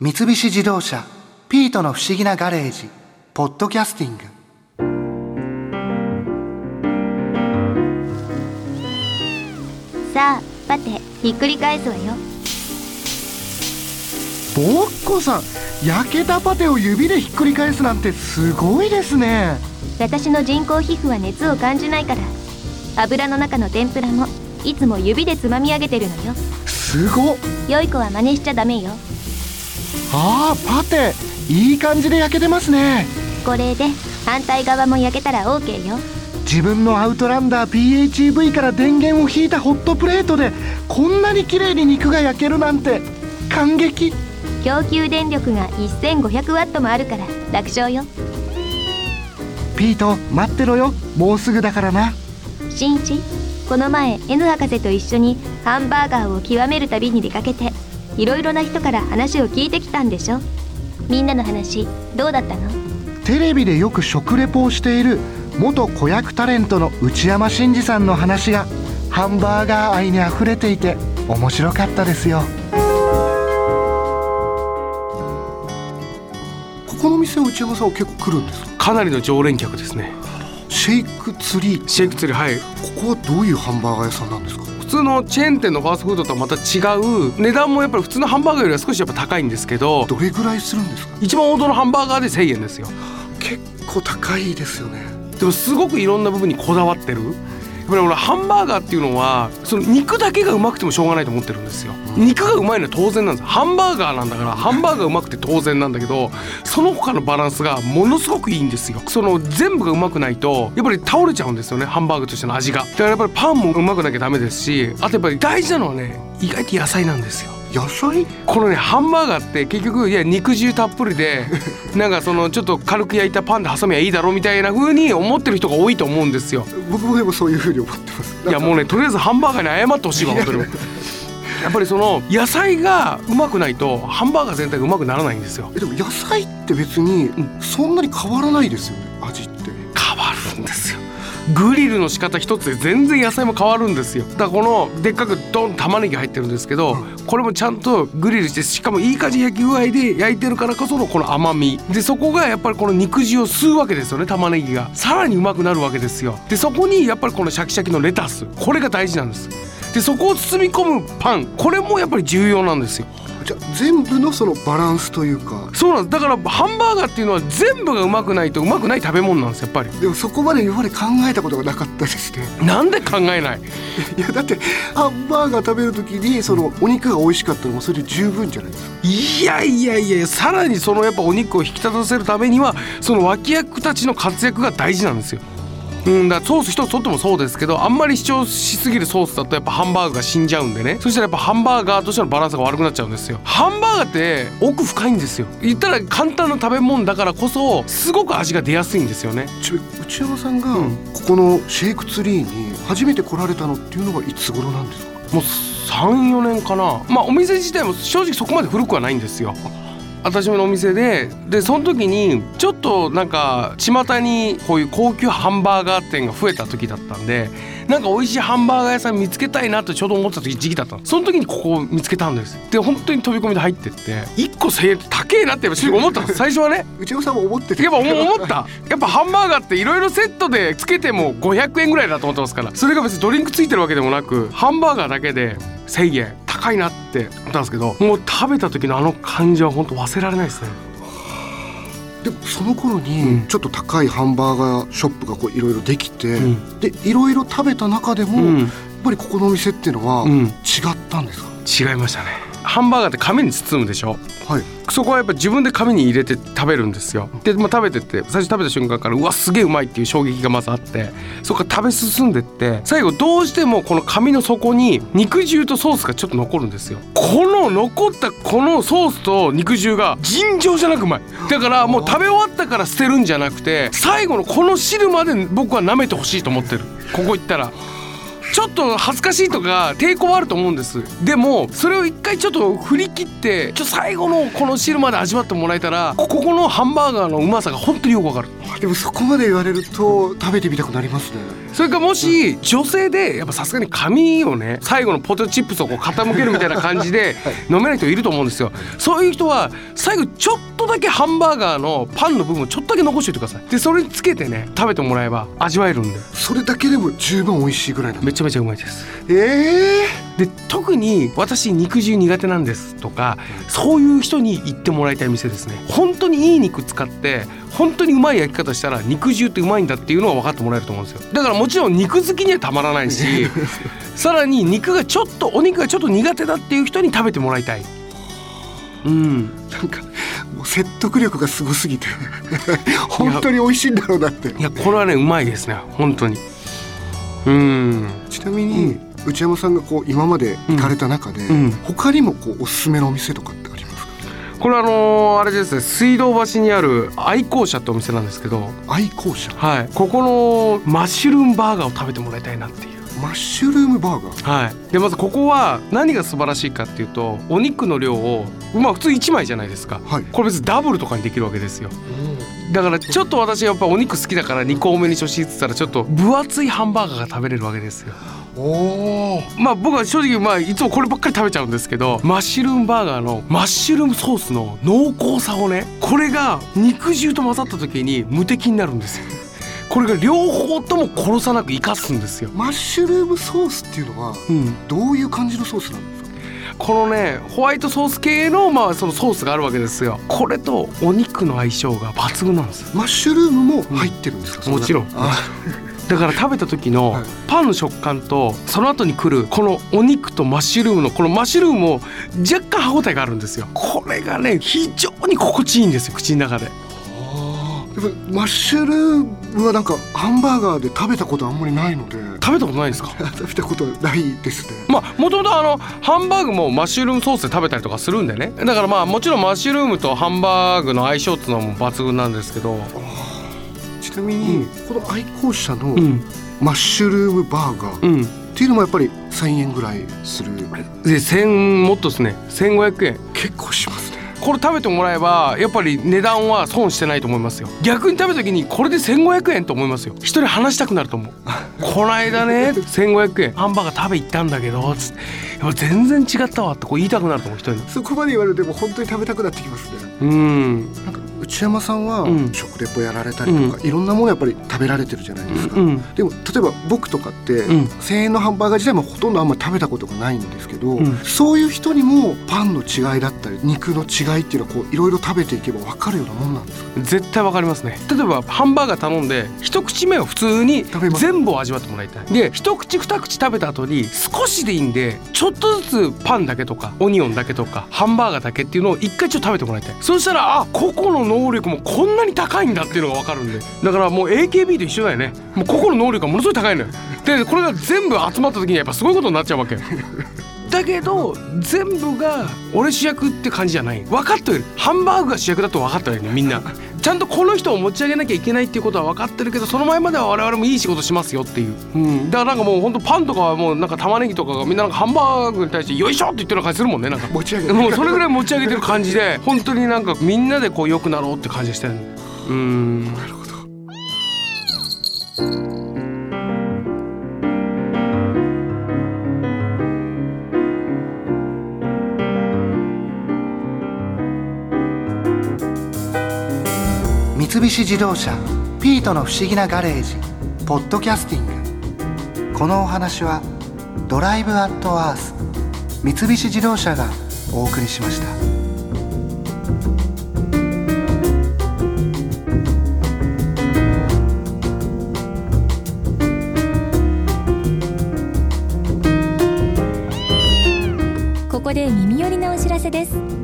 三菱自動車「ピートの不思議なガレージ」「ポッドキャスティング」さあパテひっくり返すわよ。ボッコさん焼けたパテを指でひっくり返すなんてすごいですね。私の人工皮膚は熱を感じないから。油の中の天ぷらもいつも指でつまみ上げてるのよ。すごっ。良い子は真似しちゃダメよあーパテいい感じで焼けてますね。これで反対側も焼けたら OK よ。自分のアウトランダー PHEV から電源を引いたホットプレートでこんなに綺麗に肉が焼けるなんて感激。供給電力が1500ワットもあるから楽勝よ。ピート待ってろよ。もうすぐだからな。新一この前 N 博士と一緒にハンバーガーを極める旅に出かけていろいろな人から話を聞いてきたんでしょ？みんなの話どうだったの？テレビでよく食レポをしている元子役タレントの内山信二さんの話がハンバーガー愛にあふれていて面白かったですよ。ここの店は内山さんは結構来るんですか？かなりの常連客ですね。シェイクツリー。シェイクツリーはい。ここはどういうハンバーガー屋さんなんですか？普通のチェーン店のファーストフードとはまた違う値段もやっぱり普通のハンバーガーよりは少しやっぱ高いんですけどどれぐらいするんですか？一番王道のハンバーガーで1000円ですよ。結構高いですよね。でもすごくいろんな部分にこだわってるぱり俺ハンバーガーっていうのはその肉だけがうまくてもしょうがないと思ってるんですよ。肉がうまいのは当然なんです。ハンバーガーなんだからハンバーガーうまくて当然なんだけどその他のバランスがものすごくいいんですよ。その全部がうまくないとやっぱり倒れちゃうんですよねハンバーグとしての味が。だからやっぱりパンもうまくなきゃダメですしあとやっぱり大事なのはね意外と野菜なんですよ野菜？このねハンバーガーって結局いや肉汁たっぷりで なんかそのちょっと軽く焼いたパンで挟みゃいいだろうみたいな風に思ってる人が多いと思うんですよ。僕もでもそういうふうに思ってます。いやもうねとりあえずハンバーガーに謝ってほしいわ本当に。やっぱりその野菜がうまくないとハンバーガー全体がうまくならないんですよ。えでも野菜って別にそんなに変わらないですよね味ってグリルの仕方一つで全然野菜も変わるんですよ。だからこのでっかくドン玉ねぎ入ってるんですけど、これもちゃんとグリルしてしかもいい感じ焼き具合で焼いてるからこそのこの甘み。でそこがやっぱりこの肉汁を吸うわけですよね玉ねぎが。さらにうまくなるわけですよ。でそこにやっぱりこのシャキシャキのレタス。これが大事なんです。でそこを包み込むパン。これもやっぱり重要なんですよじゃあ全部のそのバランスというか。そうなんです。だからハンバーガーっていうのは全部がうまくないとうまくない食べ物なんですやっぱり。でもそこまで今まで考えたことがなかったですね。なんで考えない？いやだってハンバーガー食べる時にそのお肉が美味しかったのもそれで十分じゃないですか。いやいやいやさらにそのやっぱお肉を引き立たせるためにはその脇役たちの活躍が大事なんですよ。うん、だソース一つとってもそうですけどあんまり主張しすぎるソースだとやっぱハンバーグが死んじゃうんでね。そしたらやっぱハンバーガーとしてのバランスが悪くなっちゃうんですよ。ハンバーガーって奥深いんですよ。言ったら簡単な食べ物だからこそすごく味が出やすいんですよね。ちょ内山さんがうんここのシェイクツリーに初めて来られたのっていうのがいつ頃なんですか？もう34年かな。まあお店自体も正直そこまで古くはないんですよ私のお店ででその時にちょっとなんか巷にこういう高級ハンバーガー店が増えた時だったんでなんか美味しいハンバーガー屋さん見つけたいなってちょうど思ってた時時期だったの。その時にここを見つけたんです。で本当に飛び込みで入ってって。1個1,000円って高えなってやっぱ思ったの。最初はね。内山さんも思っててやっぱ思思った。やっぱハンバーガーっていろいろセットでつけても500円ぐらいだと思ってますから。それが別にドリンクついてるわけでもなくハンバーガーだけで1,000円高いなって思ったんですけどもう食べた時のあの感じは本当忘れられないですねでもその頃うにん。ちょっと高いハンバーガーショップがこういろいろできて、うん。でいろいろ食べた中でも、うん。やっぱりここのお店っていうのはうん。違ったんですか、違いましたねハンバーガーって紙に包むでしょ？はい。そこはやっぱ自分で紙に入れて食べるんですよ。で、まあ、食べてって最初食べた瞬間からうわすげえうまいっていう衝撃がまずあってそこから食べ進んでって最後どうしてもこの紙の底に肉汁とソースがちょっと残るんですよ。この残ったこのソースと肉汁が尋常じゃなくうまい。だからもう食べ終わったから捨てるんじゃなくて最後のこの汁まで僕は舐めてほしいと思ってる。ここ行ったらちょっと恥ずかしいとか抵抗はあると思うんです。でもそれを一回ちょっと振り切ってちょ最後のこの汁まで味わってもらえたらここのハンバーガーのうまさが本当によくわかる。でもそこまで言われると食べてみたくなりますね。それかもし女性でやっぱさすがに髪をね最後のポテトチップスをこう傾けるみたいな感じで飲めない人いると思うんですよ。そういう人は最後ちょっとだけハンバーガーのパンの部分をちょっとだけ残しておいてください。でそれにつけてね食べてもらえば味わえるんで。それだけでも十分美味しいぐらいなのめちゃめちゃうまいです。えで特に私肉汁苦手なんですとかそういう人に行ってもらいたい店ですね。本当にいい肉使って本当にうまい焼き方したら肉汁ってうまいんだっていうのが分かってもらえると思うんですよ。だからもちろん肉好きにはたまらないし さらに肉がちょっとお肉がちょっと苦手だっていう人に食べてもらいたい。うん。ー、なんかもう説得力がすごすぎて。本当に美味しいんだろうなって。いやこれはねうまいですね本当に。うん。ちなみに、内山さんがこう今まで行かれた中で、うん。他にもこうおすすめのお店とかってこれあのーあれですね水道橋にある愛好者ってお店なんですけど愛好者？はい。ここのマッシュルームバーガーを食べてもらいたいなっていう。マッシュルームバーガー？はい、でまずここは何が素晴らしいかっていうとお肉の量をまあ普通1枚じゃないですか。はい。これ別にダブルとかにできるわけですよ。だからちょっと私やっぱお肉好きだから2個多めに初心って言ったらちょっと分厚いハンバーガーが食べれるわけですよおおまあ僕は正直まあいつもこればっかり食べちゃうんですけどマッシュルームバーガーのマッシュルームソースの濃厚さをねこれが肉汁と混ざった時に無敵になるんですよ。これが両方とも殺さなく生かすんですよ、マッシュルームソースっていうのはうん、どういう感じのソースなんですか？このねホワイトソース系のまあそのソースがあるわけですよ。これとお肉の相性が抜群なんですよ。マッシュルームも入ってるんですか、その中もちろん。あだから食べた時のはい。パンの食感とその後に来るこのお肉とマッシュルームのこのマッシュルームも若干歯ごたえがあるんですよ。これがね非常に心地いいんですよ口の中で。マッシュルームはなんかハンバーガーで食べたことあんまりないので。食べたことないですか？食べたことないですね。まあもともとあのハンバーグもマッシュルームソースで食べたりとかするんでね。だからまあもちろんマッシュルームとハンバーグの相性っていうのも抜群なんですけどちなみに、この愛好者のうん。マッシュルームバーガーうん。っていうのもやっぱり1000円ぐらいする。で千もっとですね。1500円。結構しますね。これ食べてもらえばやっぱり値段は損してないと思いますよ。逆に食べた時にこれで1500円と思いますよ。一人話したくなると思う。この間ね1500円。ハンバーガー食べ行ったんだけどつって。や全然違ったわってこう言いたくなると思う一人。にそこまで言われても本当に食べたくなってきますね。うん。なんか内山さんはうん。食レポやられたりとか、いろんなものやっぱり食べられてるじゃないですか、うんでも例えば僕とかって、ん。1000円のハンバーガー自体もほとんどあんまり食べたことがないんですけど、うん。そういう人にもパンの違いだったり肉の違いっていうのはこういろいろ食べていけば分かるようなもんなんですか？絶対わかりますね。例えばハンバーガー頼んで一口目を普通に全部を味わってもらいたい。で一口二口食べた後に少しでいいんでちょっとずつパンだけとかオニオンだけとかハンバーガーだけっていうのを一回ちょっと食べてもらいたい。そしたらあ個々の能力もこんなに高いんだっていうのが分かるんで。だからもう AKB と一緒だよね。もう個々の能力がものすごい高いのよ。でこれが全部集まった時にやっぱすごいことになっちゃうわけ。だけど全部が俺主役って感じじゃない。分かってる。ハンバーグが主役だと分かったよねみんな。ちゃんとこの人を持ち上げなきゃいけないっていうことは分かってるけどその前までは我々もいい仕事しますよっていう、うん、だからなんかもうほんとパンとかはもうなんか玉ねぎとかがみんななんかハンバーグに対してよいしょって言ってる感じするもんねなんか持ち上げてもうそれぐらい持ち上げてる感じで本当になんかみんなでこう良くなろうって感じがしてる。うん菱自動車「ピートの不思議なガレージ」ポッドキャスティングこのお話は「ドライブ・アット・アース」三菱自動車がお送りしました。ここで耳寄りなお知らせです